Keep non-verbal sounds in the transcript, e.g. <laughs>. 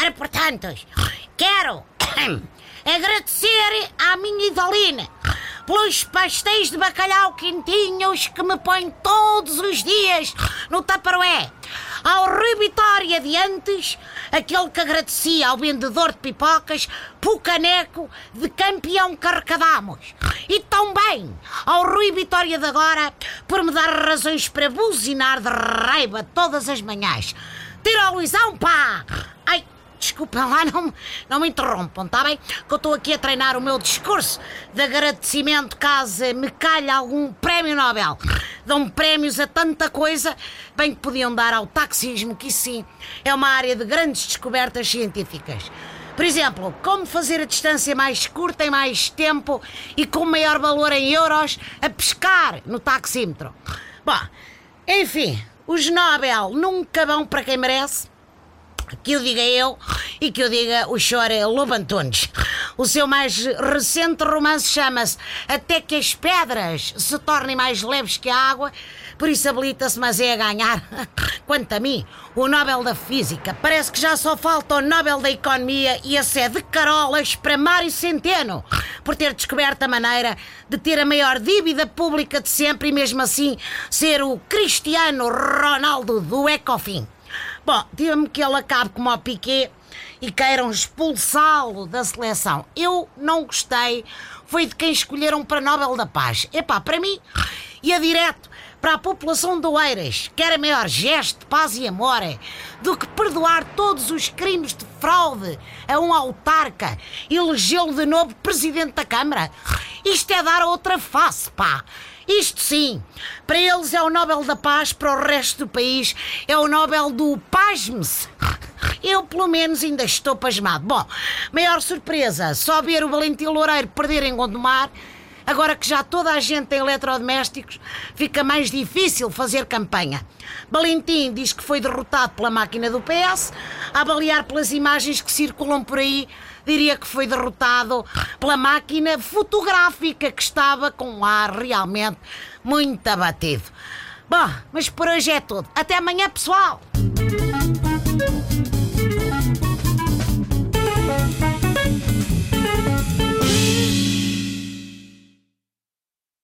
Ora, portanto, quero <coughs> agradecer à minha idolina pelos pastéis de bacalhau quentinhos que me põe todos os dias no Tupperware. Ao Rui Vitória de antes, aquele que agradecia ao vendedor de pipocas pelo caneco de campeão que arrecadamos. E também ao Rui Vitória de agora por me dar razões para buzinar de raiva todas as manhãs. Tira o Luizão, pá! Ai, Desculpem lá, não, não me interrompam, está bem? Que eu estou aqui a treinar o meu discurso de agradecimento caso me calhe algum prémio Nobel. Dão prémios a tanta coisa, bem que podiam dar ao taxismo, que sim é uma área de grandes descobertas científicas. Por exemplo, como fazer a distância mais curta em mais tempo e com maior valor em euros a pescar no taxímetro. Bom, enfim, os Nobel nunca vão para quem merece que o diga eu e que o diga o Chore Lobo Antunes. O seu mais recente romance chama-se Até que as pedras se tornem mais leves que a água, por isso habilita-se, mas é a ganhar. <laughs> Quanto a mim, o Nobel da Física. Parece que já só falta o Nobel da Economia e a sede de carolas para Mário Centeno, por ter descoberto a maneira de ter a maior dívida pública de sempre e mesmo assim ser o Cristiano Ronaldo do Ecofin. Bom, diga-me que ele acabe como o Piquet e queiram expulsá-lo da seleção. Eu não gostei, foi de quem escolheram para Nobel da Paz. Epá, para mim, ia direto para a população do Eiras, que era maior gesto de paz e amor do que perdoar todos os crimes de fraude a um autarca e elegê-lo de novo presidente da Câmara. Isto é dar outra face, pá. Isto sim, para eles é o Nobel da Paz, para o resto do país é o Nobel do Pasme-se. Eu, pelo menos, ainda estou pasmado. Bom, maior surpresa, só ver o Valentim Loureiro perder em Gondomar. Agora que já toda a gente tem eletrodomésticos, fica mais difícil fazer campanha. Valentim diz que foi derrotado pela máquina do PS, a avaliar pelas imagens que circulam por aí, diria que foi derrotado pela máquina fotográfica que estava com um ar realmente muito abatido. Bom, mas por hoje é tudo. Até amanhã, pessoal!